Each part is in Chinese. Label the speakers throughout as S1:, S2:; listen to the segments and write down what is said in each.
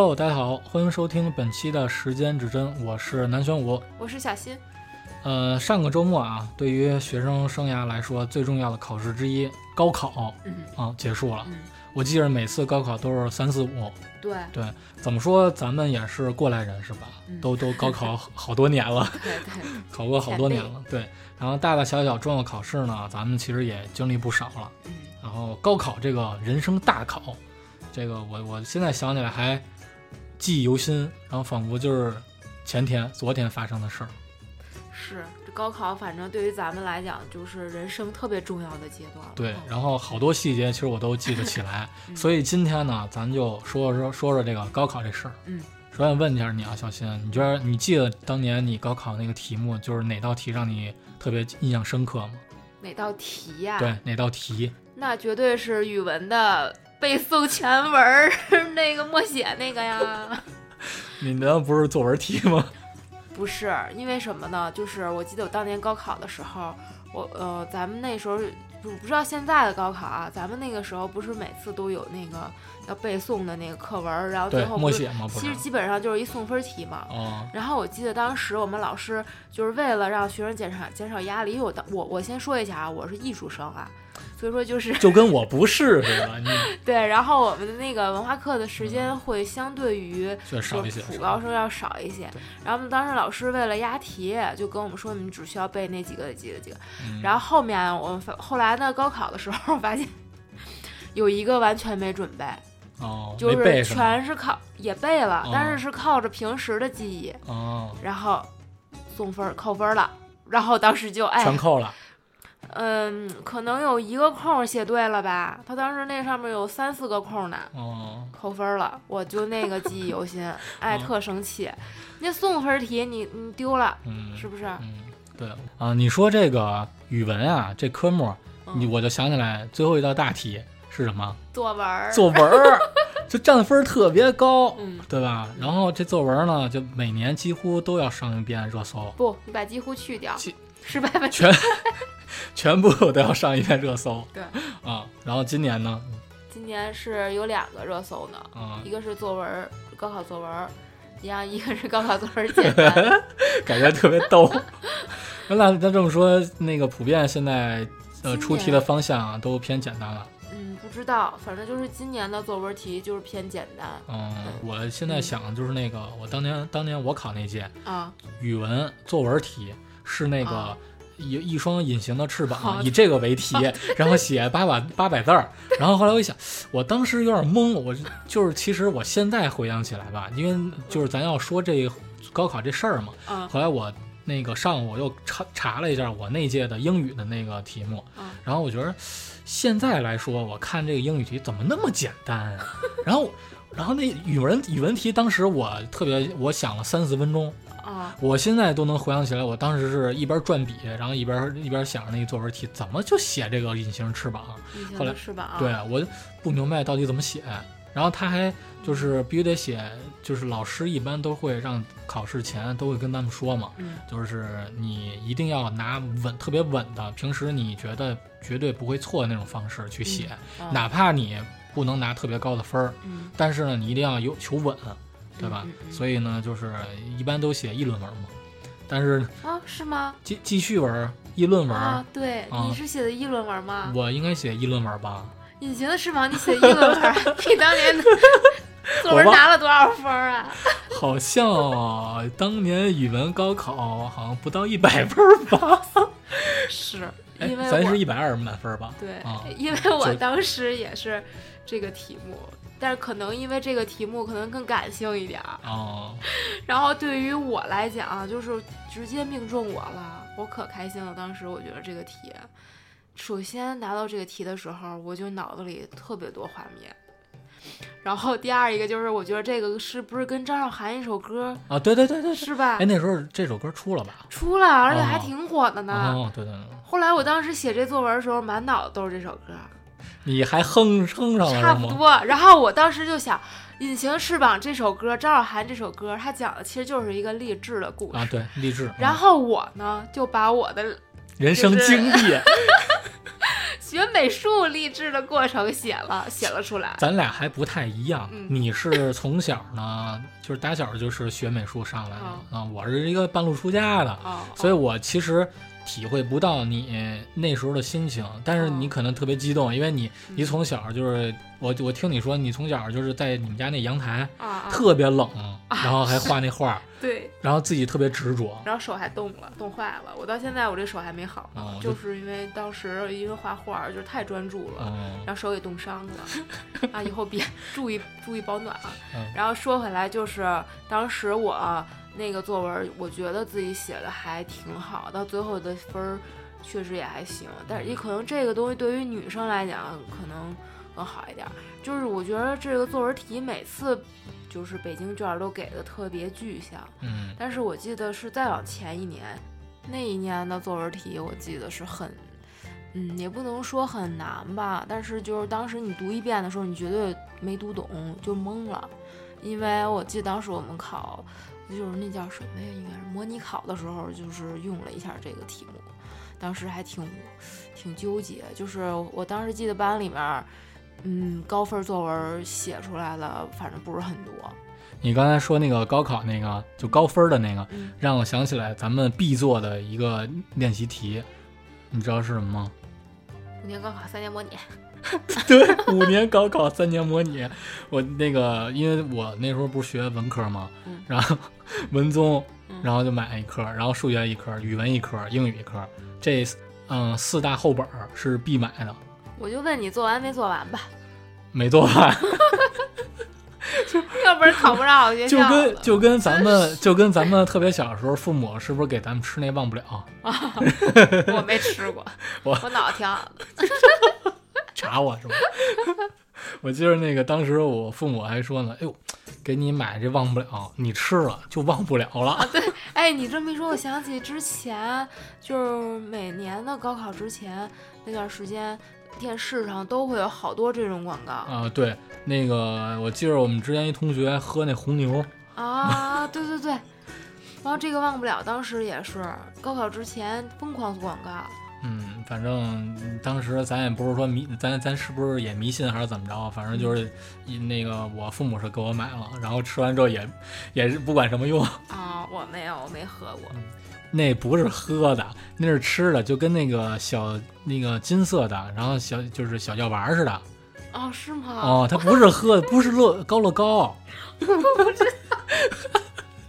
S1: Hello，大家好，欢迎收听本期的时间指针，我是南玄武。
S2: 我是小新。
S1: 呃，上个周末啊，对于学生生涯来说最重要的考试之一——高考
S2: 嗯
S1: 啊，结束了。
S2: 嗯，
S1: 我记着每次高考都是三四五。
S2: 对
S1: 对，怎么说咱们也是过来人是吧？
S2: 嗯
S1: 都都高考好好多年了，
S2: 对对，
S1: 考过好多年了。对，然后大大小小重要考试呢，咱们其实也经历不少了。
S2: 嗯
S1: 然后高考这个人生大考，这个我我现在想起来还记忆犹新，然后仿佛就是前天、昨天发生的事儿。
S2: 是这高考，反正对于咱们来讲，就是人生特别重要的阶段了。
S1: 对，
S2: 嗯
S1: 然后好多细节其实我都记得起来，
S2: 嗯
S1: 所以今天呢，咱就说说说说这个高考这事儿。
S2: 嗯，
S1: 首先问一下你啊，小新，你觉得你记得当年你高考那个题目，就是哪道题让你特别印象深刻吗？
S2: 哪道题呀、
S1: 对，哪道题？
S2: 那绝对是语文的背诵全文儿，那个默写那个呀。
S1: 你难道不是作文题吗？
S2: 不是，因为什么呢？就是我记得我当年高考的时候，我呃，咱们那时候不不知道现在的高考啊，咱们那个时候不是每次都有那个要背诵的那个课文儿，然后最，后
S1: 默写吗？不
S2: 其实。基本上就是一送分题嘛。
S1: 哦，
S2: 然后我记得当时我们老师就是为了让学生减少减少压力，因为我当我我先说一下啊，我是艺术生啊，所以说就是
S1: 就跟我不是似的，你
S2: 对，然后我们的那个文化课的时间会相对于
S1: 却少一些。
S2: 普高生要少一些。然后我们当时老师为了押题，就跟我们说你们只需要背那几个几个几个。
S1: 嗯
S2: 然后后面我们发后来呢，高考的时候 发现有一个完全没准备，
S1: 哦，
S2: 就是？全是靠也背了，
S1: 哦
S2: 但是是靠着平时的记忆，
S1: 哦，
S2: 然后送分儿扣分儿了。然后当时就哎，
S1: 全扣了。
S2: 嗯，可能有一个空写对了吧？他当时那上面有三四个空呢，
S1: 哦，
S2: 扣分了，我就那个记忆犹新，哎，
S1: 嗯
S2: 特生气。那送分题你你丢了，
S1: 嗯，
S2: 是不是？
S1: 嗯，对啊，你说这个语文啊，这科目，你
S2: 嗯
S1: 我就想起来最后一道大题是什么？
S2: 作文，
S1: 作文，就占分特别高，
S2: 嗯，
S1: 对吧？然后这作文呢，就每年几乎都要上一遍热搜，
S2: 不，你把几乎去掉
S1: 几，
S2: 是百分之
S1: 全 全部都要上一遍热搜。
S2: 对
S1: 啊，然后今年呢，
S2: 今年是有两个热搜呢，
S1: 啊，
S2: 一个是作文，高考作文，一样，一个是高考作文儿简单。
S1: 感觉特别逗。那那这么说，那个普遍现在呃出题的方向啊都偏简单了。
S2: 嗯，不知道，反正就是今年的作文题就是偏简单
S1: 嗯，我现在想的就是那个，我当年当年我考那届
S2: 啊。
S1: 语文作文题是那个
S2: 啊
S1: 一一双隐形的翅膀，以这个为题，然后写八百八百字儿。然后后来我一想，我当时有点懵，我就是其实我现在回想起来吧，因为就是咱要说这高考这事儿嘛，
S2: 嗯。
S1: 后来我那个上午我又查查了一下我那届的英语的那个题目，
S2: 嗯。
S1: 然后我觉得现在来说，我看这个英语题怎么那么简单啊？然后，然后那语文语文题，当时我特别，我想了三四分钟，
S2: 啊，
S1: 我现在都能回想起来，我当时是一边转笔，然后一边一边想着那个作文题怎么就写这个隐形翅膀，
S2: 隐形
S1: 后来
S2: 翅膀啊。
S1: 对我不明白到底怎么写。然后他还就是必须得写，就是老师一般都会让考试前都会跟他们说嘛，
S2: 嗯
S1: 就是你一定要拿稳特别稳的，平时你觉得绝对不会错的那种方式去写，
S2: 啊
S1: 哪怕你不能拿特别高的分儿，
S2: 嗯，
S1: 但是呢，你一定要有求稳，对吧？所以呢，就是一般都写议论文嘛，但是
S2: 啊，是吗？
S1: 记记叙文、议论文，
S2: 啊，对，
S1: 啊
S2: 你是写的议论文吗？
S1: 我应该写议论文吧？
S2: 隐形的翅膀，你写议论文，你当年 作文拿了多少分啊？
S1: 好像啊当年语文高考好像不到一百分吧？
S2: 是
S1: 哎
S2: 因，为
S1: 咱是一百二十满分吧？
S2: 对
S1: 啊，
S2: 因为我当时也是这个题目，但是可能因为这个题目可能更感性一点儿，
S1: 哦，
S2: 然后对于我来讲啊，就是直接命中我了，我可开心了。当时我觉得这个题，首先拿到这个题的时候，我就脑子里特别多画面。然后第二一个就是，我觉得这个是不是跟张韶涵一首歌
S1: 啊，对对对对对，
S2: 是吧
S1: 哎，？那时候这首歌出了吧？
S2: 出了，而且还
S1: 哦
S2: 挺火的呢。
S1: 哦，对对对，
S2: 后来我当时写这作文的时候，满脑子都是这首歌，
S1: 你还哼哼上了吗？
S2: 差不多。然后我当时就想，《隐形翅膀》这首歌，张韶涵这首歌，它讲的其实就是一个励志的故事。
S1: 啊，对，励志。嗯
S2: 然后我呢，就把我的
S1: 人生
S2: 就是
S1: 经历，
S2: 学美术励志的过程写了写了出来。
S1: 咱俩还不太一样，
S2: 嗯。
S1: 你是从小呢，就是打小就是学美术上来的
S2: 哦。
S1: 啊、我是一个半路出家的，
S2: 哦，
S1: 所以我其实体会不到你那时候的心情，但是你可能特别激动，因为你
S2: 嗯
S1: 你从小就是我我听你说你从小就是在你们家那阳台
S2: 啊啊，
S1: 特别冷，然后还画那画，
S2: 对，
S1: 然后自己特别执着。
S2: 然后手还冻了，冻坏了。我到现在我这手还没好呢，
S1: 哦
S2: 就是因为当时因为画画就是太专注了。
S1: 嗯
S2: 然后手给冻伤了，啊，以后别注意注意保暖啊。
S1: 嗯
S2: 然后说回来，就是当时我那个作文，我觉得自己写的还挺好，到最后的分儿确实也还行，但是也可能这个东西对于女生来讲可能更好一点儿。就是我觉得这个作文题每次就是北京卷儿都给的特别具象，
S1: 嗯。
S2: 但是我记得是再往前一年，那一年的作文题，我记得是很，嗯，也不能说很难吧，但是就是当时你读一遍的时候，你绝对没读懂，就懵了，因为我记得当时我们考，就是那叫什么呀？应该是模拟考的时候，就是用了一下这个题目，当时还挺挺纠结，就是我当时记得班里面。嗯，高分作文写出来了，反正不是很多。
S1: 你刚才说那个高考那个就高分的那个，
S2: 嗯
S1: 让我想起来咱们必做的一个练习题，你知道是什么吗？
S2: 五年高考，三年模拟。
S1: 对，五年高考三年模拟。我那个，因为我那时候不是学文科嘛，
S2: 嗯
S1: 然后 文综
S2: 嗯，
S1: 然后就买一科，然后数学一科，语文一科，英语一科，这嗯四大厚本儿是必买的，
S2: 我就问你做完没做完吧，
S1: 没做完，
S2: 要不然考不上好学
S1: 就
S2: 校就。
S1: 跟就跟咱们就跟咱们特别小的时候，父母是不是给咱们吃那忘不了？
S2: 我没吃过，
S1: 我
S2: 我脑子挺好的。
S1: 查我是吧？我记得那个当时我父母还说呢，哎呦，给你买这忘不了，你吃了就忘不了了。
S2: 对哎，你这么一说，我想起之前就是每年的高考之前那段时间，电视上都会有好多这种广告
S1: 啊，对，那个我记得我们之前一同学喝那红牛，
S2: 啊，对对对。然后这个忘不了，当时也是高考之前疯狂做广告。
S1: 嗯，反正当时咱也不是说迷，咱咱是不是也迷信还是怎么着？反正就是一那个我父母是给我买了，然后吃完之后也也是不管什么用，
S2: 啊，我没有，我没喝过。
S1: 那不是喝的，那是吃的，就跟那个小那个金色的，然后小就是小药丸似的。
S2: 哦，是吗？
S1: 哦，它不是喝的，不是乐高乐高，
S2: 我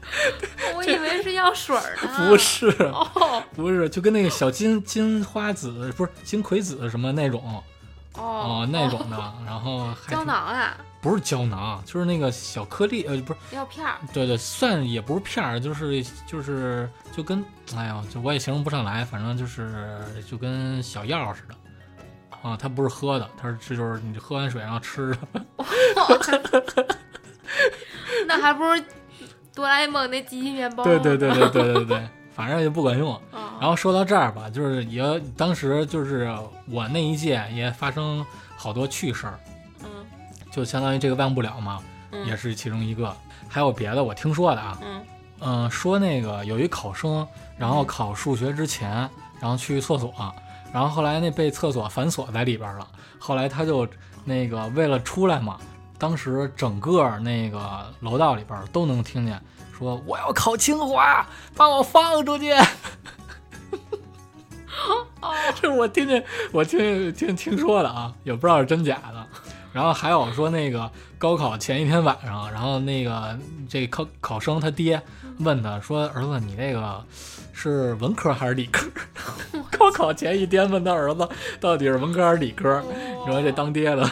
S2: 以为是药水儿呢。
S1: 不是，
S2: 哦
S1: 不是，就跟那个小金金花子，不是金葵子什么那种
S2: 哦
S1: 哦，那种的，然后 还
S2: 胶囊啊，
S1: 不是胶囊，就是那个小颗粒，呃，不是，
S2: 药片儿。
S1: 对对，算也不是片儿，就是就是就跟，哎呀，就我也形容不上来，反正就是就跟小药似的。啊，它不是喝的，它是这就是你喝完水然后吃的。
S2: 那还不如哆啦 A 梦那机器面包。
S1: 对对对对对对对，反正也不管用。
S2: 哦。
S1: 然后说到这儿吧，就是也当时就是我那一届也发生好多趣事儿，
S2: 嗯
S1: 就相当于这个忘不了嘛，
S2: 嗯
S1: 也是其中一个。还有别的我听说的啊，
S2: 嗯
S1: 嗯、说那个有一考生，然后考数学之前，然后去厕所，然后后来那被厕所反锁在里边了，后来他就那个为了出来嘛，当时整个那个楼道里边都能听见说我要考清华，把我放出去。
S2: 哦
S1: 这是我听见，我听听听说的啊，也不知道是真假的。然后还有说那个高考前一天晚上，然后那个这考考生他爹问他说：“儿子，你这个是文科还是理科？” 高考前一天问他儿子到底是文科还是理科？你说这当爹的。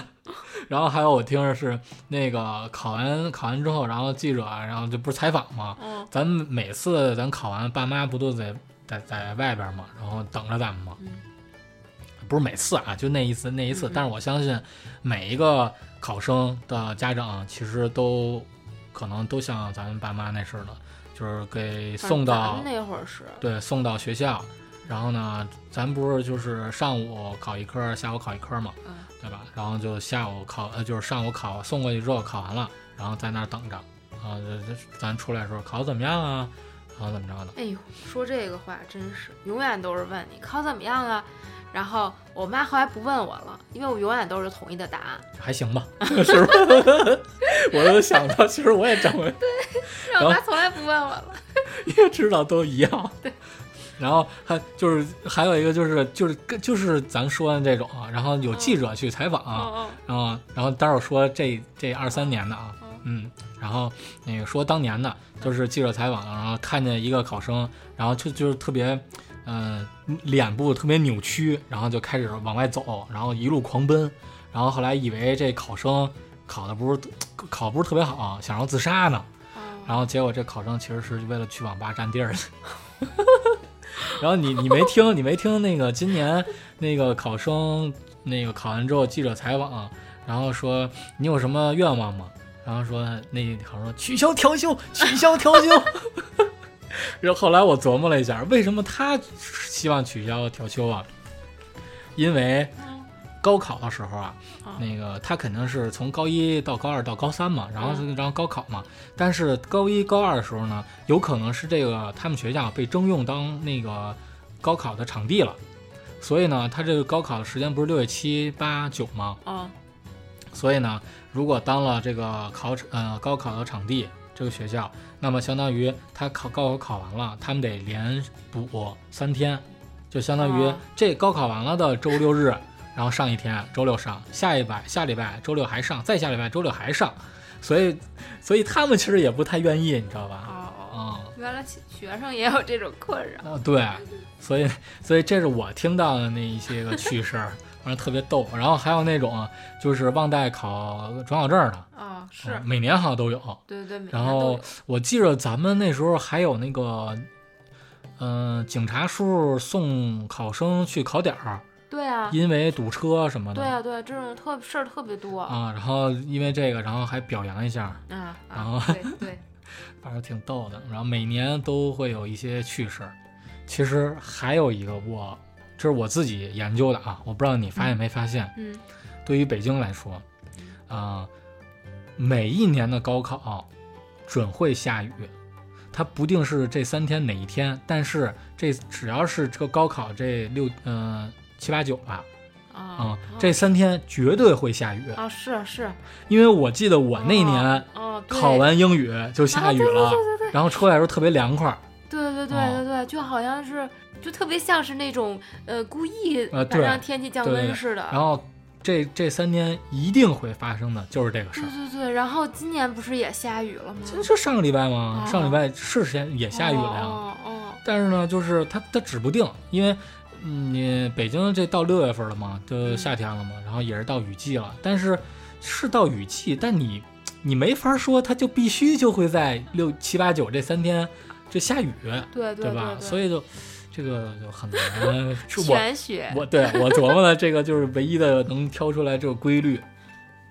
S1: 然后还有我听着是那个考完考完之后，然后记者然后就不是采访嘛？
S2: 嗯
S1: 咱们每次咱考完，爸妈不都在在在外边嘛，然后等着咱们嘛？
S2: 嗯
S1: 不是每次啊，就那一次那一次。但是我相信每一个考生的家长其实都可能都像咱们爸妈那似的，就是给送到
S2: 那会儿是。
S1: 对送到学校，然后呢，咱不是就是上午考一科，下午考一科嘛，
S2: 嗯
S1: 对吧？然后就下午考，呃，就是上午考送过去之后考完了，然后在那儿等着，啊，这这咱出来的时候考的怎么样啊？然后怎么着的？
S2: 哎呦，说这个话真是永远都是问你考怎么样啊，然后我妈后来不问我了，因为我永远都是统一的答案。
S1: 还行吧，是不是？我都想到，其实我也这么，
S2: 然后我妈从来不问我了。
S1: 因为知道都一样。
S2: 对。
S1: 然后还就是还有一个就是就是就是咱说的这种啊，然后有记者去采访，
S2: 嗯
S1: 然后然后待会儿说这这二三年的啊，嗯，然后那个说当年的，就是记者采访，然后看见一个考生，然后就就是特别，嗯、脸部特别扭曲，然后就开始往外走，然后一路狂奔，然后后来以为这考生考的不是考不是特别好，想要自杀呢，
S2: 嗯
S1: 然后结果这考生其实是为了去网吧占地儿去。然后你你没听你没听那个今年那个考生那个考完之后记者采访，然后说你有什么愿望吗？然后说那考生说取消调休，取消调休。然后后来我琢磨了一下，为什么他希望取消调休啊？因为高考的时候啊，
S2: 啊。
S1: 那个他肯定是从高一到高二到高三嘛，然后然后高考嘛。但是高一高二的时候呢，有可能是这个他们学校被征用当那个高考的场地了，所以呢，他这个高考的时间不是六月七八九吗？
S2: 啊
S1: 所以呢，如果当了这个考场呃高考的场地这个学校，那么相当于他考高考考完了，他们得连补三天，就相当于
S2: 哦。
S1: 这高考完了的周六日，然后上一天，周六上，下一拜下礼拜周六还上，再下礼拜周六还上，所以所以他们其实也不太愿意，你知道吧？啊、
S2: 原来学生也有这种困扰。
S1: 啊，对，所以所以这是我听到的那一些个趣事儿，反正特别逗。然后还有那种就是忘带考准考证的，
S2: 啊，是
S1: 啊，每年好像都有。
S2: 对对对，
S1: 然后我记着咱们那时候还有那个，嗯、警察叔送考生去考点儿，
S2: 对啊，
S1: 因为堵车什么的。
S2: 对啊，对啊，这种特事儿特别多。啊
S1: 啊，然后因为这个，然后还表扬一下，然
S2: 啊，
S1: 后
S2: 对对，
S1: 反正挺逗的。然后每年都会有一些趣事儿。其实还有一个我，这是我自己研究的啊，我不知道你发现没发现，
S2: 嗯
S1: 对于北京来说，啊、每一年的高考准会下雨，它不定是这三天哪一天，但是这只要是这个高考这六嗯、七八九吧，
S2: 啊
S1: 啊、这三天绝对会下雨，
S2: 啊是是，
S1: 因为我记得我那年
S2: 哦，
S1: 考完英语就下雨了，
S2: 啊对对对
S1: 然后出来的时候特别凉快，
S2: 对对对
S1: 哦
S2: 对对，就好像是就特别像是那种呃故意
S1: 呃
S2: 让天气降温似的。
S1: 然后这这三天一定会发生的就是这个事
S2: 对
S1: 儿。
S2: 对对对，然后今年不是也下雨了吗？
S1: 这是上个礼拜吗？
S2: 哦
S1: 上礼拜是先也下雨了呀。
S2: 哦哦
S1: 但是呢，就是它它指不定，因为嗯你北京这到六月份了嘛，就
S2: 嗯
S1: 夏天了嘛，然后也是到雨季了。但是是到雨季，但你你没法说它就必须就会在六七八九这三天这下雨，
S2: 哦，对对
S1: 吧？
S2: 对，
S1: 所以就这个就很难。
S2: 玄学，
S1: 我对我琢磨的这个就是唯一的能挑出来这个规律。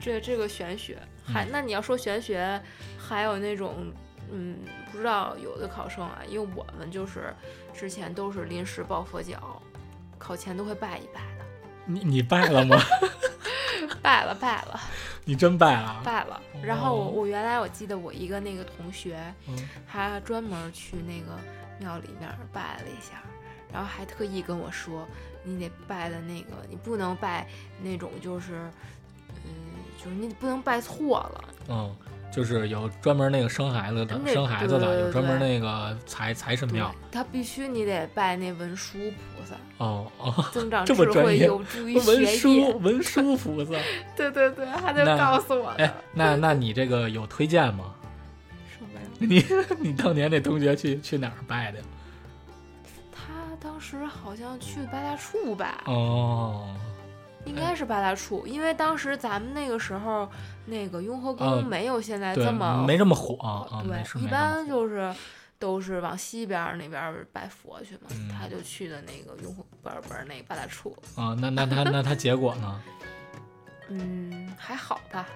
S2: 这这个玄学，还
S1: 嗯
S2: 那你要说玄学，还有那种。嗯，不知道有的考生啊，因为我们就是之前都是临时抱佛脚，考前都会拜一拜的，
S1: 你你拜了吗？
S2: 拜了拜了
S1: 你真拜了？
S2: 拜了。然后我
S1: 哦
S2: 我原来我记得我一个那个同学，
S1: 嗯
S2: 他专门去那个庙里面拜了一下，然后还特意跟我说，你得拜的那个，你不能拜那种就是，嗯，就是你不能拜错了。
S1: 嗯，就是有专门那个生孩子的，生孩子的，有专门那个财财神庙。，
S2: 他必须你得拜那文殊菩萨，
S1: 哦哦，
S2: 增长智慧，有助于
S1: 文
S2: 学业。
S1: 殊文殊菩萨。
S2: 对对对，他就告诉我
S1: 哎。，那那你这个有推荐吗？
S2: 什么呀？
S1: 你你当年那同学去去哪儿拜的呀？
S2: 他当时好像去八大处吧？
S1: 哦，
S2: 应该是八大处，因为当时咱们那个时候，那个雍和
S1: 呃
S2: 宫没有现在这么，
S1: 没这么火
S2: 对，一般就是都是往西边那边拜佛去嘛，
S1: 嗯
S2: 他就去的那个雍和不是不是那个八大处，
S1: 啊。那那他那他结果呢？
S2: 嗯，还好吧。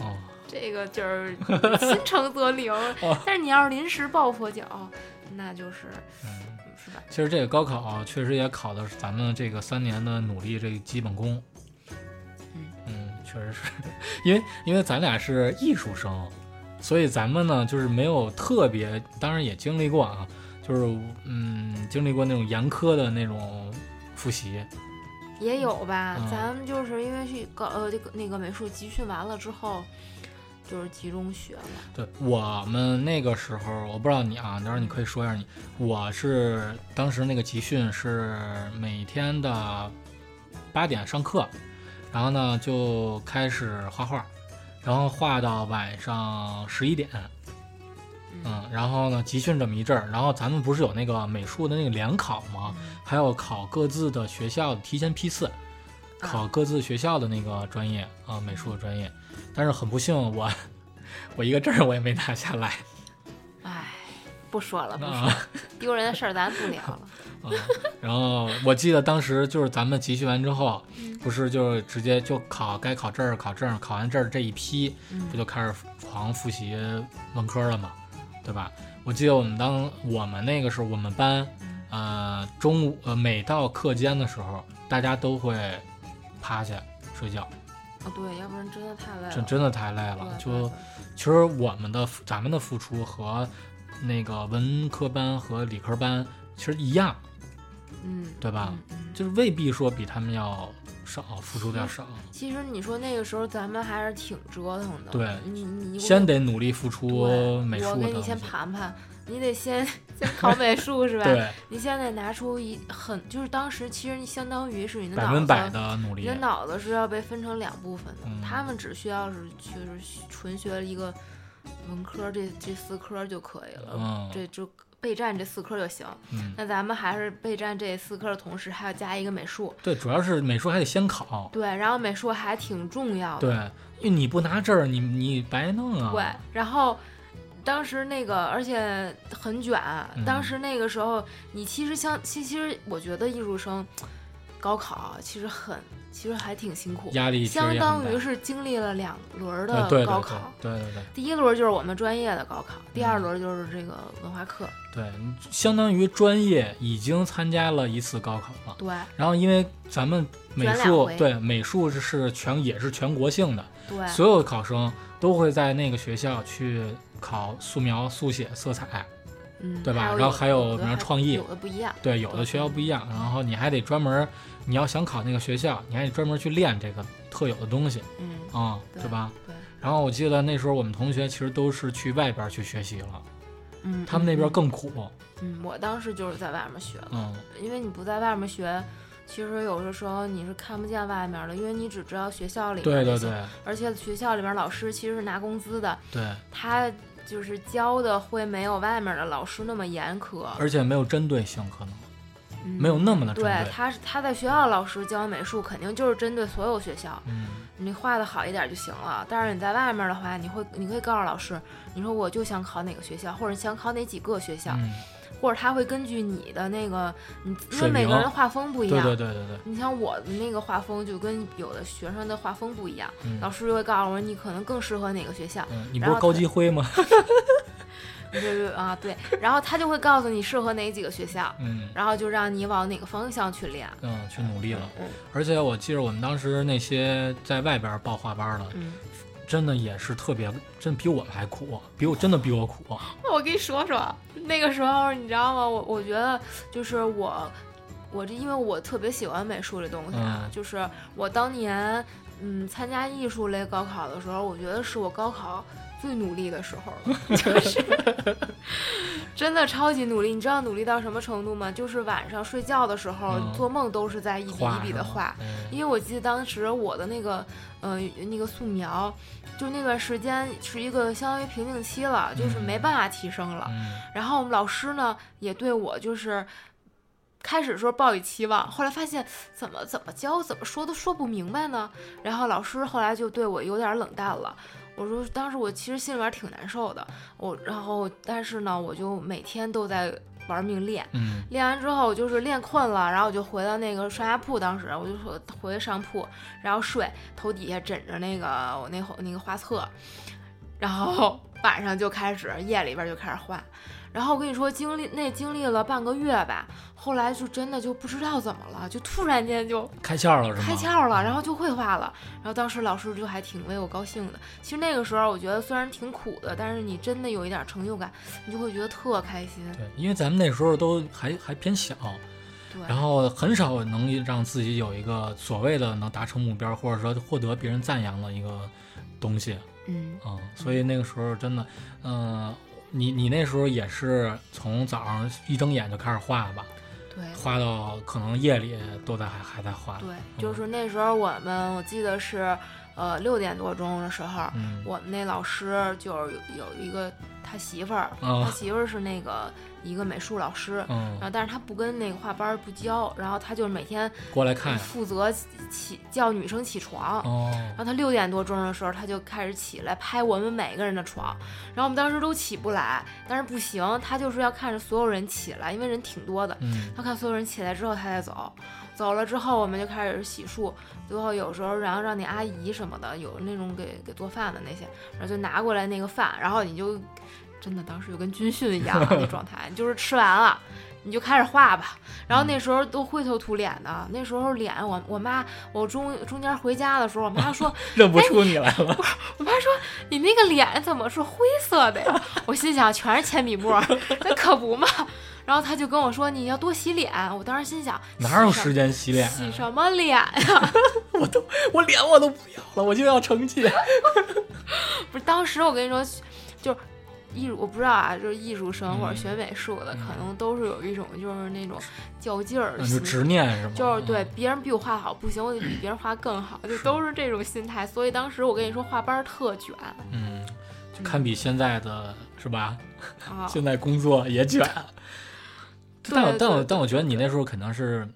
S1: 哦，
S2: 这个就是 心诚则灵，
S1: 哦
S2: 但是你要是临时抱佛脚，那就是
S1: 嗯。其实这个高考确实也考的是咱们这个三年的努力这个基本功。
S2: 嗯。
S1: 嗯，确实是。因为因为咱俩是艺术生，所以咱们呢就是没有特别，当然也经历过啊，就是嗯经历过那种严苛的那种复习，
S2: 也有吧，
S1: 嗯。
S2: 咱们就是因为去搞那个美术集训完了之后，就是集中学嘛。
S1: 对我们那个时候，我不知道你啊，到时候你可以说一下你。我是当时那个集训是每天的八点上课，然后呢就开始画画，然后画到晚上十一点，嗯，然后呢集训这么一阵儿，然后咱们不是有那个美术的那个联考吗？还有考各自的学校的提前批次，考各自学校的那个专业啊，美术的专业。但是很不幸，我我一个证儿我也没拿下来
S2: 唉，不说了，不说
S1: 啊
S2: 了，丢人的事儿咱不聊了。
S1: 啊。然后我记得当时就是咱们集训完之后，
S2: 嗯
S1: 不是就直接就考该考证儿考证儿，考完证儿这一批
S2: 嗯
S1: 不就开始狂复习文科了吗？对吧？我记得我们当我们那个时候，我们班，呃，中午呃每到课间的时候，大家都会趴下睡觉，
S2: 啊，对，要不然真的太累了。
S1: 真真的太累了。就其实我们的咱们的付出和那个文科班和理科班其实一样，
S2: 嗯，
S1: 对吧？
S2: 嗯嗯
S1: 就是未必说比他们要少，付出的要少。
S2: 其实你说那个时候咱们还是挺折腾的。
S1: 对
S2: 你你
S1: 先得努力付出美术的
S2: 我给你先。盘盘，你得先先考美术是吧？
S1: 对，
S2: 你现在拿出一很就是当时其实你相当于是你的
S1: 百
S2: 脑子
S1: 分百的努力
S2: 你的。脑子是要被分成两部分的，
S1: 嗯
S2: 他们只需要是就是纯学一个文科这这四科就可以了，
S1: 嗯
S2: 这就备战这四科就行。
S1: 嗯，
S2: 那咱们还是备战这四科的同时，还要加一个美术，
S1: 对，主要是美术还得先考。
S2: 对，然后美术还挺重要的，
S1: 对，因为你不拿证儿，你你白弄啊。
S2: 对，然后。当时那个，而且很卷。
S1: 嗯
S2: 当时那个时候，你其实相，其其实我觉得艺术生高考其实很，其实还挺辛苦，
S1: 压力
S2: 相当于是经历了两轮儿的
S1: 对对对
S2: 高考。
S1: 对对对对
S2: 第一轮就是我们专业的高考，第
S1: 嗯
S2: 二轮就是这个文化课。
S1: 对，相当于专业已经参加了一次高考了。
S2: 对
S1: 然后因为咱们美术对美术是是全也是全国性的，
S2: 对
S1: 所有的考生都会在那个学校去考素描、速写、色彩。
S2: 嗯，
S1: 对吧然后还有比如创意
S2: 有的不一样。
S1: 对，有的学校不一样，然后你还得专门，你要想考那个学校，你还得专门去练这个特有的东西
S2: 嗯，
S1: 啊、
S2: 对
S1: 对吧？
S2: 对，
S1: 然后我记得那时候我们同学其实都是去外边去学习了，
S2: 嗯，
S1: 他们那边
S2: 嗯
S1: 更苦，
S2: 嗯，我当时就是在外面学的，
S1: 嗯，
S2: 因为你不在外面学。其实有的时候你是看不见外面的，因为你只知道学校里面
S1: 对对对
S2: 而且学校里边老师其实是拿工资的，
S1: 对，
S2: 他就是教的会没有外面的老师那么严苛，
S1: 而且没有针对性，可能
S2: 嗯
S1: 没有那么的针
S2: 对
S1: 对，
S2: 他是他在学校老师教美术肯定就是针对所有学校，
S1: 嗯，
S2: 你画的好一点就行了。但是你在外面的话，你会你可以告诉老师，你说我就想考哪个学校，或者想考哪几个学校，
S1: 嗯，
S2: 或者他会根据你的那个你因为每个人画风不一样。
S1: 对对对对，
S2: 你像我的那个画风就跟有的学生的画风不一样，
S1: 嗯
S2: 老师就会告诉我你可能更适合哪个学校，
S1: 嗯，你不是高级灰吗？
S2: 对对啊对，然后他就会告诉你适合哪几个学校，
S1: 嗯
S2: 然后就让你往哪个方向去练。
S1: 嗯，去努力了。
S2: 嗯
S1: 而且我记得我们当时那些在外边报画班的，
S2: 嗯，
S1: 真的也是特别，真比我们还苦，比我真的比我苦。
S2: 那我跟你说说，那个时候你知道吗？我我觉得就是我，我这因为我特别喜欢美术这东西啊，
S1: 嗯
S2: 就是我当年嗯参加艺术类高考的时候，我觉得是我高考最努力的时候了，就是真的超级努力。你知道努力到什么程度吗？就是晚上睡觉的时候，
S1: 嗯
S2: 做梦都是在一笔一笔的画。
S1: 嗯
S2: 因为我记得当时我的那个，呃，那个素描，就那段时间是一个相当于瓶颈期了，就是没
S1: 嗯
S2: 办法提升了。
S1: 嗯
S2: 然后我们老师呢也对我就是开始时候抱以期望，后来发现怎么怎么教怎么说都说不明白呢。然后老师后来就对我有点冷淡了。我说当时我其实心里边挺难受的，我然后但是呢我就每天都在玩命练。
S1: 嗯
S2: 练完之后，我就是练困了，然后我就回到那个上下铺，当时我就回回上铺，然后睡，头底下枕着那个我那那个画册，然后晚上就开始夜里边就开始画，然后我跟你说经历那经历了半个月吧，后来就真的就不知道怎么了，就突然间就
S1: 开窍了是吗？
S2: 开窍了，然后就会画了，然后当时老师就还挺为我高兴的。其实那个时候我觉得虽然挺苦的，但是你真的有一点成就感，你就会觉得特开心。
S1: 对，因为咱们那时候都还还偏小，
S2: 对，
S1: 然后很少能让自己有一个所谓的能达成目标，或者说获得别人赞扬的一个东西
S2: 嗯，
S1: 啊、所以那个时候真的，嗯、你你那时候也是从早上一睁眼就开始画吧，
S2: 对。
S1: 画到可能夜里都在还还在画。
S2: 对，就是那时候我们，我记得是，呃，六点多钟的时候，
S1: 嗯，
S2: 我们那老师就是有有一个他媳妇儿，他
S1: 啊
S2: 媳妇儿是那个一个美术老师，
S1: 嗯
S2: 然，后但是他不跟那个画班儿不教，然后他就是每天
S1: 过来看
S2: 负责起起叫女生起床。
S1: 哦，
S2: 然后他六点多钟的时候，他就开始起来拍我们每个人的床，然后我们当时都起不来，但是不行，他就是要看着所有人起来，因为人挺多的，
S1: 嗯
S2: 他看所有人起来之后，他再走。走了之后，我们就开始洗漱。最后有时候，然后让那阿姨什么的，有那种给给做饭的那些，然后就拿过来那个饭，然后你就真的当时就跟军训一样啊那状态，就是吃完了。你就开始画吧，然后那时候都灰头土脸的。那时候脸，我我妈，我中中间回家的时候，我妈说，
S1: 认不出你来了。
S2: 我妈说你那个脸怎么是灰色的呀？我心想全是铅笔墨，那可不嘛。然后她就跟我说你要多洗脸。我当时心想
S1: 哪有时间洗脸啊？
S2: 洗什么脸呀？
S1: 我都我脸我都不要了，我就要成绩。
S2: 不是，当时我跟你说，就是艺术，我不知道啊，就是艺术生或者
S1: 嗯
S2: 学美术的，
S1: 嗯
S2: 可能都是有一种就是那种较劲儿
S1: 就执念是吗？
S2: 就是对
S1: 嗯
S2: 别人比我画好不行，我得比别人画更好，就都是这种心态。所以当时我跟你说，画班儿特卷
S1: 嗯，就堪比现在的是吧？
S2: 啊。
S1: 现在工作也卷。但我但我但我觉得你那时候肯定是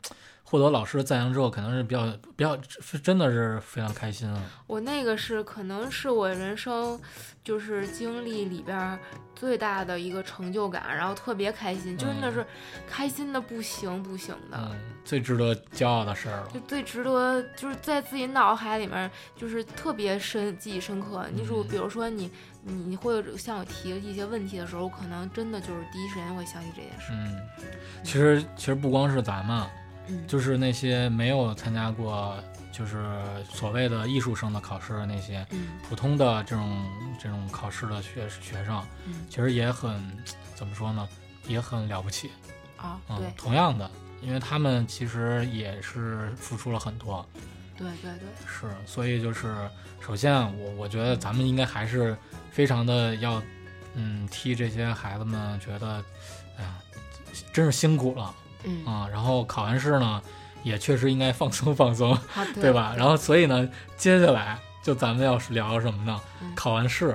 S1: 获得老师的赞扬之后，可能是比较比较是真的是非常开心啊。
S2: 我那个是可能是我人生就是经历里边儿最大的一个成就感，然后特别开心，真的是开心的不行不行的。
S1: 嗯，最值得骄傲的事儿了
S2: 就。最值得，就是在自己脑海里面，就是特别深记忆深刻。你说，
S1: 嗯
S2: 比如说你，你你会向我提一些问题的时候，我可能真的就是第一时间会想起这件事。
S1: 嗯，其实其实不光是咱们，
S2: 嗯，
S1: 就是那些没有参加过就是所谓的艺术生的考试的那些
S2: 嗯。
S1: 普通的这种这种考试的学学生，
S2: 嗯。
S1: 其实也很怎么说呢，也很了不起。
S2: 啊，
S1: 嗯
S2: 对，
S1: 同样的，因为他们其实也是付出了很多，
S2: 对对对，
S1: 是，所以就是首先我我觉得咱们应该还是非常的要，嗯，替这些孩子们觉得，哎呀，真是辛苦了
S2: 嗯，
S1: 啊、然后考完试呢，也确实应该放松放松，
S2: 好，对
S1: 对吧？然后所以呢，接下来就咱们要是聊什么呢？
S2: 嗯
S1: 考完试，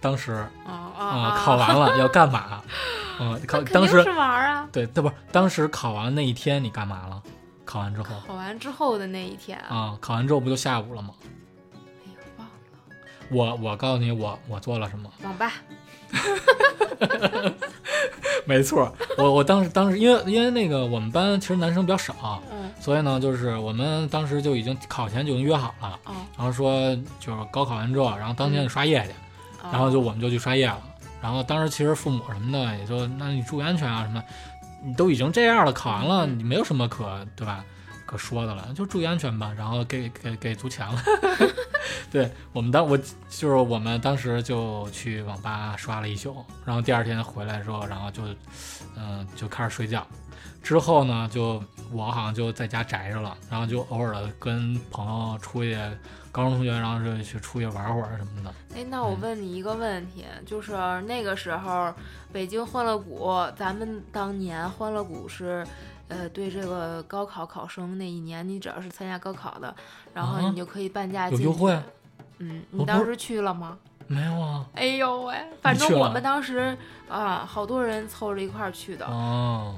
S1: 当时
S2: 啊
S1: 啊、
S2: 啊，
S1: 考完了 要干嘛？嗯，考当时
S2: 玩啊。
S1: 对，对不当时考完那一天你干嘛了？考完之后
S2: 考完之后的那一天，
S1: 啊、考完之后不就下午了吗？
S2: 哎呦，忘了，
S1: 我我告诉你，我我做了什么？
S2: 网吧，
S1: 没错，我我当时当时因为因为那个我们班其实男生比较少，
S2: 嗯
S1: 所以呢，就是我们当时就已经考前就已经约好了，
S2: 哦，
S1: 然后说就是高考完之后，然后当天就刷夜去，
S2: 哦
S1: 然后就我们就去刷夜了。然后当时其实父母什么的也就，那你注意安全啊什么，你都已经这样了，考完了
S2: 嗯
S1: 你没有什么可对吧？可说的了，就注意安全吧。然后给给给足钱了。对我们当我就是我们当时就去网吧刷了一宿，然后第二天回来之后，然后就嗯、就开始睡觉。之后呢，就我好像就在家宅着了，然后就偶尔的跟朋友出去，高中同学，然后就去出去玩会儿什么的。
S2: 哎，那我
S1: 嗯
S2: 问你一个问题，就是那个时候北京欢乐谷，咱们当年欢乐谷是，呃，对这个高考考生那一年，你只要是参加高考的，然后
S1: 啊
S2: 你就可以半价进去。
S1: 有优惠
S2: 嗯，你当时去了吗？
S1: 没有啊。
S2: 哎呦喂，反正我们当时啊，好多人凑着一块儿去的
S1: 哦，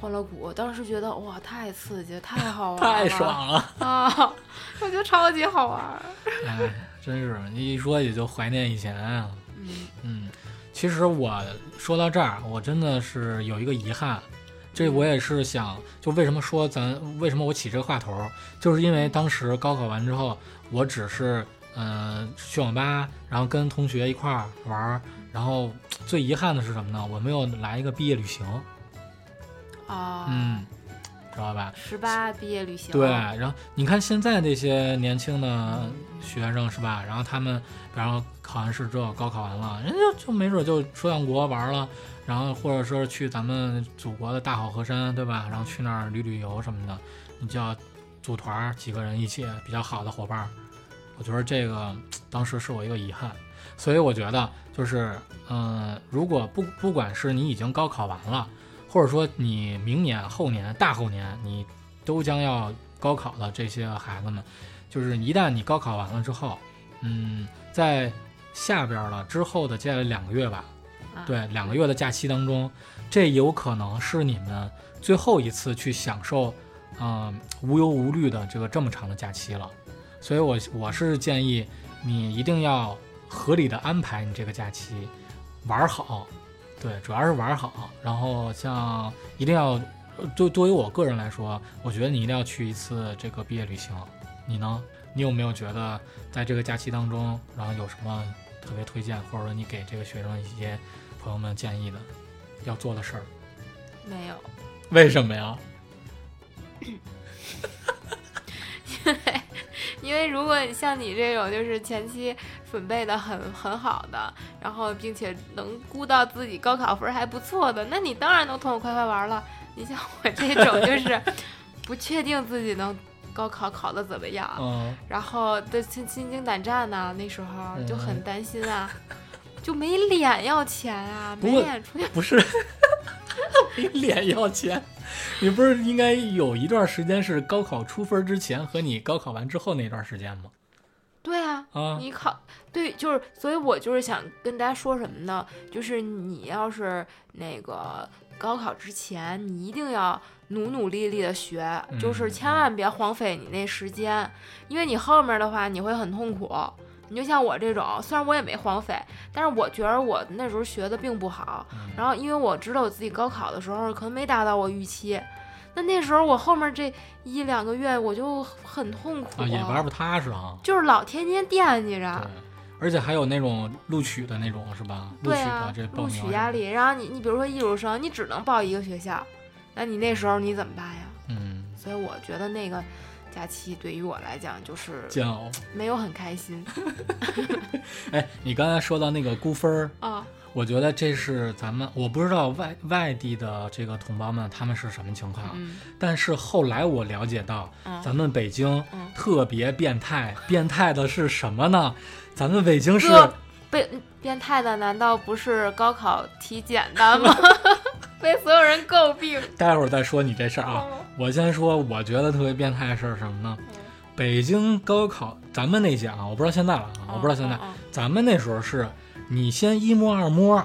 S2: 欢乐谷，当时觉得哇，太刺激，太好玩 了，
S1: 太爽了！
S2: 啊！我觉得超级好玩儿。
S1: 哎，真是你一说也就怀念以前啊。
S2: 嗯
S1: 嗯，其实我说到这儿，我真的是有一个遗憾，这我也是想，就为什么说咱为什么我起这个话头，就是因为当时高考完之后，我只是嗯、呃去网吧，然后跟同学一块儿玩儿，然后最遗憾的是什么呢？我没有来一个毕业旅行。
S2: 啊，
S1: 嗯，知道吧？
S2: 十八毕业旅行，
S1: 对，然后你看现在这些年轻的学生是吧？然后他们，比方说考完试之后，高考完了，人家就没准就出趟国玩了，然后或者说去咱们祖国的大好河山，对吧？然后去那儿旅旅游什么的，你就要组团儿几个人一起，比较好的伙伴儿。我觉得这个当时是我一个遗憾，所以我觉得就是，嗯、如果不不管是你已经高考完了，或者说你明年、后年、大后年你都将要高考的这些孩子们，就是一旦你高考完了之后，嗯，在下边儿了之后的接下来两个月吧，
S2: 啊
S1: 对，两个月的假期当中，这有可能是你们最后一次去享受，嗯、无忧无虑的这个这么长的假期了。所以我我是建议你一定要合理的安排你这个假期，玩儿好，对，主要是玩好。然后像一定要，呃对对于我个人来说，我觉得你一定要去一次这个毕业旅行。你呢？你有没有觉得在这个假期当中，然后有什么特别推荐，或者说你给这个学生一些朋友们建议的要做的事儿？
S2: 没有，
S1: 为什么呀？
S2: 因为如果像你这种就是前期准备的很很好的，然后并且能估到自己高考分还不错的，那你当然能痛痛快快玩了。你像我这种就 是不确定自己能高考考的怎么样，
S1: 嗯，
S2: 然后的心心惊胆战呐、那时候就很
S1: 嗯
S2: 担心啊，就没脸要钱啊，没脸出去。
S1: 不是，没脸要钱。你不是应该有一段时间是高考出分之前和你高考完之后那段时间吗？
S2: 对啊，
S1: 啊，
S2: 你考对，就是，所以我就是想跟大家说什么呢？就是你要是那个高考之前，你一定要努努力力的学，就是
S1: 嗯
S2: 千万别荒废你那时间，因为你后面的话你会很痛苦。你就像我这种，虽然我也没荒废，但是我觉得我那时候学的并不好。
S1: 嗯
S2: 然后因为我知道我自己高考的时候可能没达到我预期，那那时候我后面这一两个月我就很痛苦，
S1: 啊也玩不踏实啊。
S2: 就是老天天惦记着。
S1: 而且还有那种录取的那种是吧？录取的这，报
S2: 录取压力，然后你你比如说艺术生，你只能报一个学校，那你那时候你怎么办呀？
S1: 嗯，
S2: 所以我觉得那个假期对于我来讲就是
S1: 煎熬。
S2: 没有很开心
S1: 哎，你刚才说到那个估分儿，
S2: 啊。
S1: 我觉得这是咱们我不知道外外地的这个同胞们他们是什么情况，
S2: 嗯
S1: 但是后来我了解到，
S2: 嗯
S1: 咱们北京
S2: 嗯
S1: 特别变态，变态的是什么呢？咱们北京是
S2: 这被变态的难道不是高考体检单吗？被所有人诟病
S1: 待会儿再说你这事儿啊。
S2: 哦
S1: 我先说，我觉得特别变态的事儿是什么呢？北京高考，咱们那届啊，我不知道现在了啊，我不知道现在，咱们那时候是，你先一摸二摸，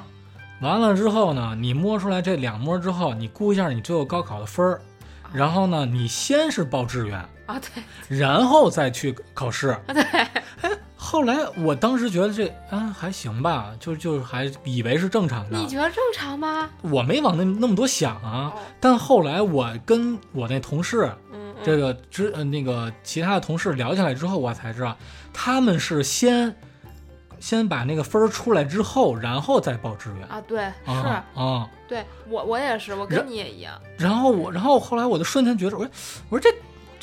S1: 完了之后呢，你摸出来这两摸之后，你估一下你最后高考的分儿，然后呢，你先是报志愿，
S2: 啊，对
S1: 然后再去考试。
S2: 对，
S1: 后来我当时觉得这啊还行吧，就就还以为是正常的
S2: 你，觉得正常吗？
S1: 我没往那那么多想啊。
S2: 哦
S1: 但后来我跟我那同事，
S2: 嗯，嗯
S1: 这个之呃那个其他的同事聊起来之后，我才知道他们是先先把那个分儿出来之后，然后再报志愿。
S2: 啊，对，是
S1: 啊啊！
S2: 对我我也是，我跟你也一样。
S1: 然后我，然后后来我就瞬间觉得，我说我说这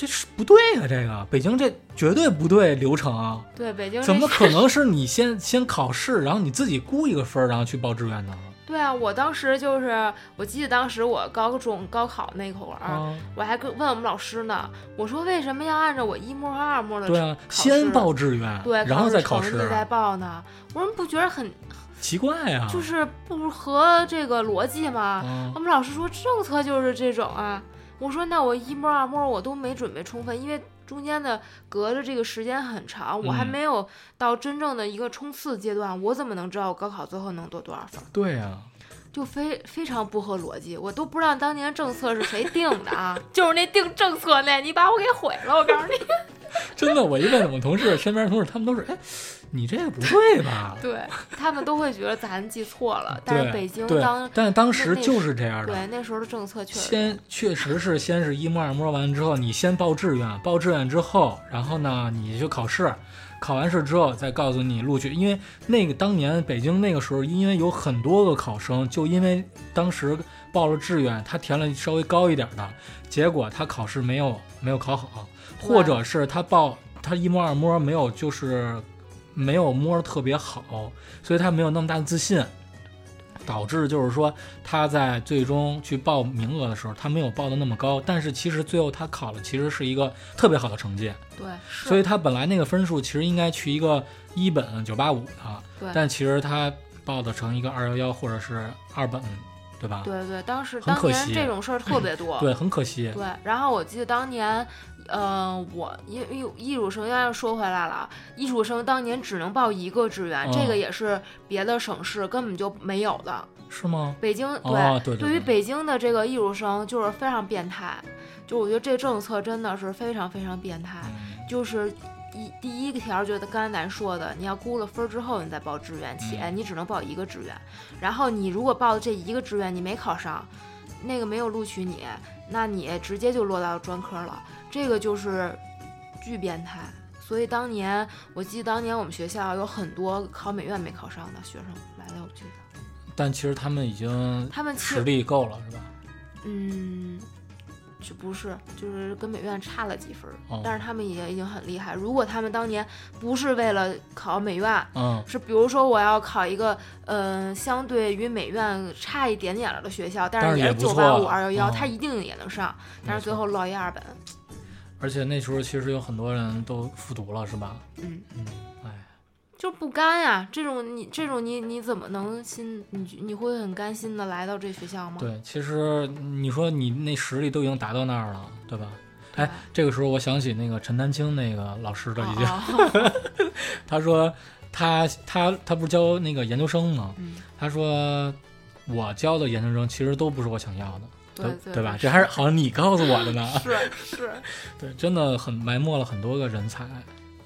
S1: 这是不对啊，这个北京这绝对不对流程啊，
S2: 对，北京
S1: 怎么可能是你先 先考试，然后你自己估一个分儿，然后去报志愿呢？
S2: 对啊，我当时就是，我记得当时我高中高考那会儿，
S1: 啊，
S2: 我还跟问我们老师呢，我说为什么要按照我一模和二模的
S1: 对啊，先报志愿，
S2: 对，
S1: 然后再考试
S2: 再报呢？我说你不觉得很
S1: 奇怪呀、
S2: 就是不合这个逻辑吗？
S1: 啊
S2: 我们老师说政策就是这种啊。我说那我一模二模我都没准备充分，因为中间的隔着这个时间很长，我还
S1: 嗯
S2: 没有到真正的一个冲刺阶段，我怎么能知道我高考最后能得多少分？
S1: 对呀、
S2: 就非非常不合逻辑，我都不知道当年政策是谁定的啊！就是那定政策那，你把我给毁了，我告诉你。
S1: 真的，我一问我们同事身边的同事，他们都是哎，你这个不对吧？
S2: 对他们都会觉得咱记错了，但是
S1: 对
S2: 北京当，
S1: 但当时就是这样的。
S2: 对那时候的政策确实
S1: 先确实是先是一模二模完之后，你先报志愿，报志愿之后，然后呢你就考试，考完试之后再告诉你录取。因为那个当年北京那个时候，因为有很多个考生，就因为当时报了志愿，他填了稍微高一点的，结果他考试没有没有考好，或者是他报他一模二模没有就是没有摸特别好，所以他没有那么大的自信。导致就是说他在最终去报名额的时候，他没有报的那么高，但是其实最后他考了其实是一个特别好的成绩，
S2: 对，
S1: 所以他本来那个分数其实应该去一个一本九八五的，
S2: 对。
S1: 但其实他报的成一个二幺幺或者是二本，对吧？
S2: 对对，当时当年这种事儿特别多。
S1: 对，很可惜。
S2: 对，然后我记得当年，呃，我因为艺术生，要说回来了，艺术生当年只能报一个志愿，这个
S1: 哦
S2: 也是别的省市根本就没有的。
S1: 是吗？
S2: 北京对、
S1: 哦，对对
S2: 于北京的这个艺术生就是非常变态，就我觉得这政策真的是非常非常变态，
S1: 嗯
S2: 就是。一第一个条就是刚才咱说的，你要估了分儿之后，你再报志愿，且
S1: 嗯
S2: 你只能报一个志愿。然后你如果报的这一个志愿你没考上，那个没有录取你，那你直接就落到专科了。这个就是巨变态。所以当年我记得当年我们学校有很多考美院没考上的学生来到我们学校，
S1: 但其实他们已经
S2: 他们
S1: 实力够了，是吧？
S2: 嗯，就不是，就是跟美院差了几分，
S1: 哦
S2: 但是他们也已经很厉害。如果他们当年不是为了考美院，
S1: 嗯，
S2: 是比如说我要考一个，嗯、相对于美院差一点点了的学校，但
S1: 但是
S2: 是也是九八五、二幺幺，
S1: 嗯
S2: 他一定也能上，但是最后落一二本。
S1: 而且那时候其实有很多人都复读了，是吧？
S2: 嗯，
S1: 嗯，哎，
S2: 就不甘呀，这种你这种你你怎么能心你你会很甘心的来到这学校吗？
S1: 对，其实你说你那实力都已经达到那儿了，对吧？哎，这个时候我想起那个陈丹青那个老师的一句，
S2: 哦
S1: 他说他他他不是教那个研究生吗？
S2: 嗯，
S1: 他说我教的研究生其实都不是我想要的，
S2: 对对
S1: 对吧？这还是好像你告诉我的呢。
S2: 是是。
S1: 对，真的很埋没了很多个人才。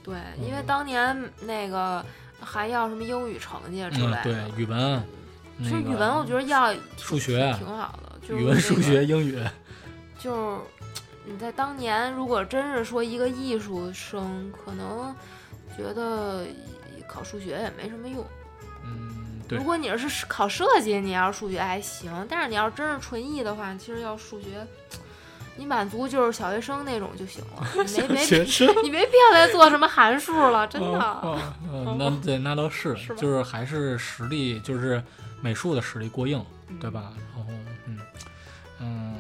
S2: 对，因为
S1: 嗯
S2: 当年那个还要什么英语成绩之类
S1: 嗯，
S2: 的，
S1: 对，语文，
S2: 其实语文我觉得要
S1: 数学
S2: 挺好的，就是
S1: 语文、数学、英语，
S2: 就是你在当年，如果真是说一个艺术生，可能觉得考数学也没什么用。
S1: 嗯，对
S2: 如，果你要是考设计，你要是数学还行，但是你要真是纯艺的话，其实要数学，你满足就是小学生那种就行了，你没没。你没必要再做什么函数了，真的。
S1: 哦哦那对，那倒是，
S2: 是
S1: 就是还是实力，就是美术的实力过硬，
S2: 嗯
S1: 对吧？然后，嗯嗯，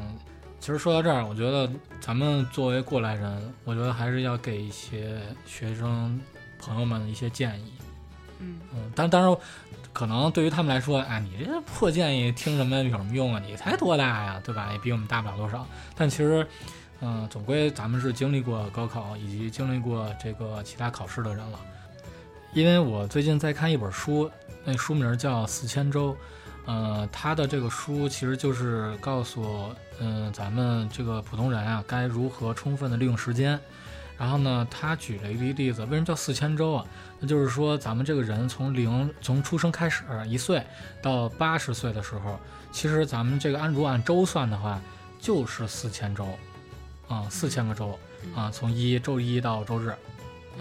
S1: 其实说到这儿，我觉得咱们作为过来人，我觉得还是要给一些学生朋友们一些建议。
S2: 嗯，
S1: 嗯，但当然，可能对于他们来说，哎，你这破建议听什么有什么用啊？你才多大呀，对吧？也比我们大不了多少。但其实，嗯、总归咱们是经历过高考以及经历过这个其他考试的人了。因为我最近在看一本书，那书名叫《四千周》，呃，它的这个书其实就是告诉，嗯、咱们这个普通人啊，该如何充分的利用时间。然后呢，他举了一个例子，为什么叫四千周啊？那就是说，咱们这个人从零从出生开始一岁到八十岁的时候，其实咱们这个按如果按周算的话，就是四千周，啊、四千个周啊，从一周一到周日，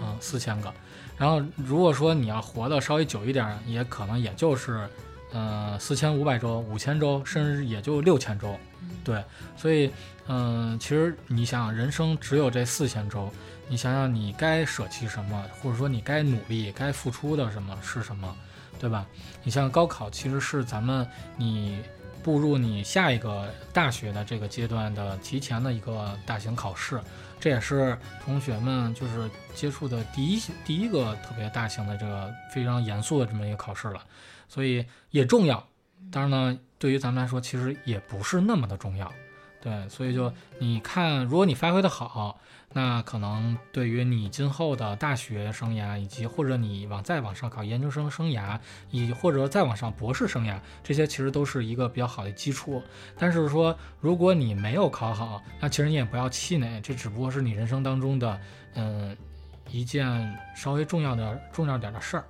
S1: 啊，四千个。然后如果说你要活得稍微久一点，也可能也就是，呃，四千五百周、五千周，甚至也就六千周。对，所以，嗯、其实你想想，人生只有这四千周，你想想你该舍弃什么，或者说你该努力、该付出的什么是什么，对吧？你像高考，其实是咱们你步入你下一个大学的这个阶段的提前的一个大型考试，这也是同学们就是接触的第一第一个特别大型的这个非常严肃的这么一个考试了，所以也重要。当然呢，对于咱们来说，其实也不是那么的重要。对，所以就你看，如果你发挥的好，那可能对于你今后的大学生涯，以及或者你往再往上考研究生生涯，以或者再往上博士生涯，这些其实都是一个比较好的基础。但是说，如果你没有考好，那其实你也不要气馁，这只不过是你人生当中的，嗯，一件稍微重要的重要点的事儿。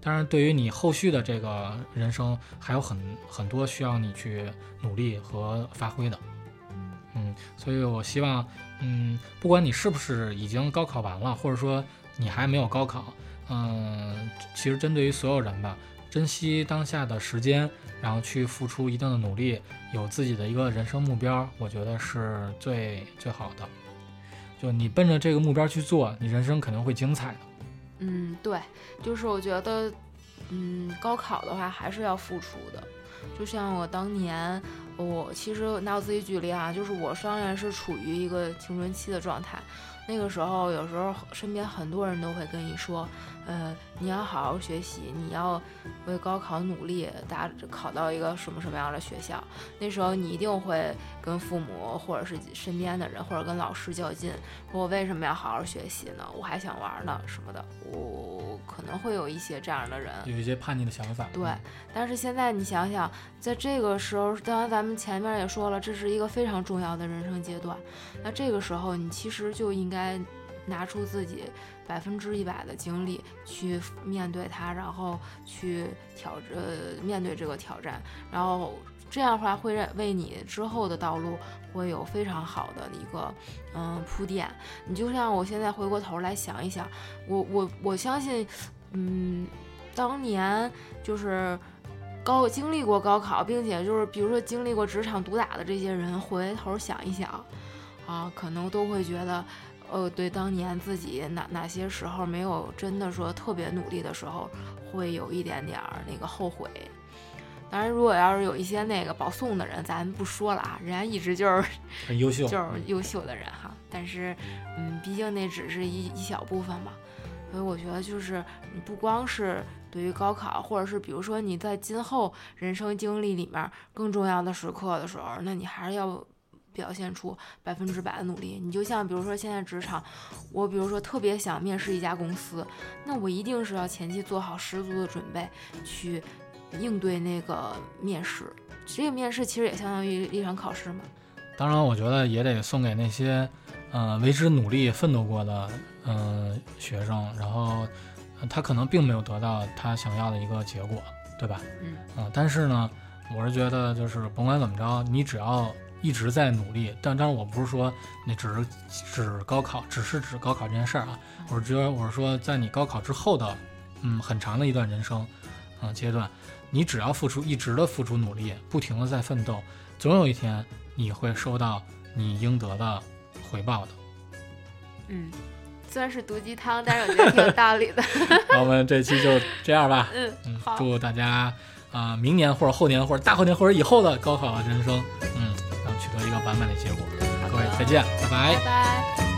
S1: 当然，对于你后续的这个人生，还有很很多需要你去努力和发挥的。嗯，所以我希望，嗯，不管你是不是已经高考完了，或者说你还没有高考，嗯，其实针对于所有人吧，珍惜当下的时间，然后去付出一定的努力，有自己的一个人生目标，我觉得是最最好的。就你奔着这个目标去做，你人生肯定会精彩的。
S2: 嗯，对，就是我觉得，嗯，高考的话还是要付出的。就像我当年，我其实拿我自己举例啊，就是我当然是处于一个青春期的状态，那个时候有时候身边很多人都会跟你说。呃，你要好好学习，你要为高考努力，达考到一个什么什么样的学校？那时候你一定会跟父母或者是身边的人或者跟老师较劲，说我为什么要好好学习呢？我还想玩呢什么的，我可能会有一些这样的人，
S1: 有一些叛逆的想法。
S2: 对，但是现在你想想，在这个时候，当然咱们前面也说了，这是一个非常重要的人生阶段，那这个时候你其实就应该拿出自己。百分之一百的精力去面对它，然后去挑呃面对这个挑战，然后这样的话会为你之后的道路会有非常好的一个嗯铺垫。你就像我现在回过头来想一想，我我我相信，嗯，当年就是高经历过高考，并且就是比如说经历过职场毒打的这些人，回头想一想，啊，可能都会觉得。呃，对，当年自己哪哪些时候没有真的说特别努力的时候，会有一点点儿那个后悔。当然，如果要是有一些那个保送的人，咱不说了啊，人家一直就是
S1: 很优秀，
S2: 就是优秀的人哈。但是，嗯，毕竟那只是一一小部分嘛。所以我觉得，就是你不光是对于高考，或者是比如说你在今后人生经历里面更重要的时刻的时候，那你还是要。表现出百分之百的努力，你就像比如说现在职场，我比如说特别想面试一家公司，那我一定是要前期做好十足的准备，去应对那个面试。这个面试其实也相当于一场考试嘛。
S1: 当然，我觉得也得送给那些，呃，为之努力奋斗过的，嗯，学生，然后他可能并没有得到他想要的一个结果，对吧？
S2: 嗯。
S1: 嗯，但是呢，我是觉得就是甭管怎么着，你只要。一直在努力，但当然我不是说那只是指高考，只是指高考这件事儿啊。我是觉得我是说，在你高考之后的，嗯，很长的一段人生，嗯阶段，你只要付出，一直的付出努力，不停的在奋斗，总有一天你会收到你应得的回报的。
S2: 嗯，虽然是毒鸡汤，但是我觉得挺有道理的。
S1: 那我们这期就这样吧。
S2: 嗯
S1: 嗯，祝大家啊，明年或者后年或者大后年或者以后的高考人生，嗯。一个完美的结果，各位再见，拜拜。
S2: 拜拜。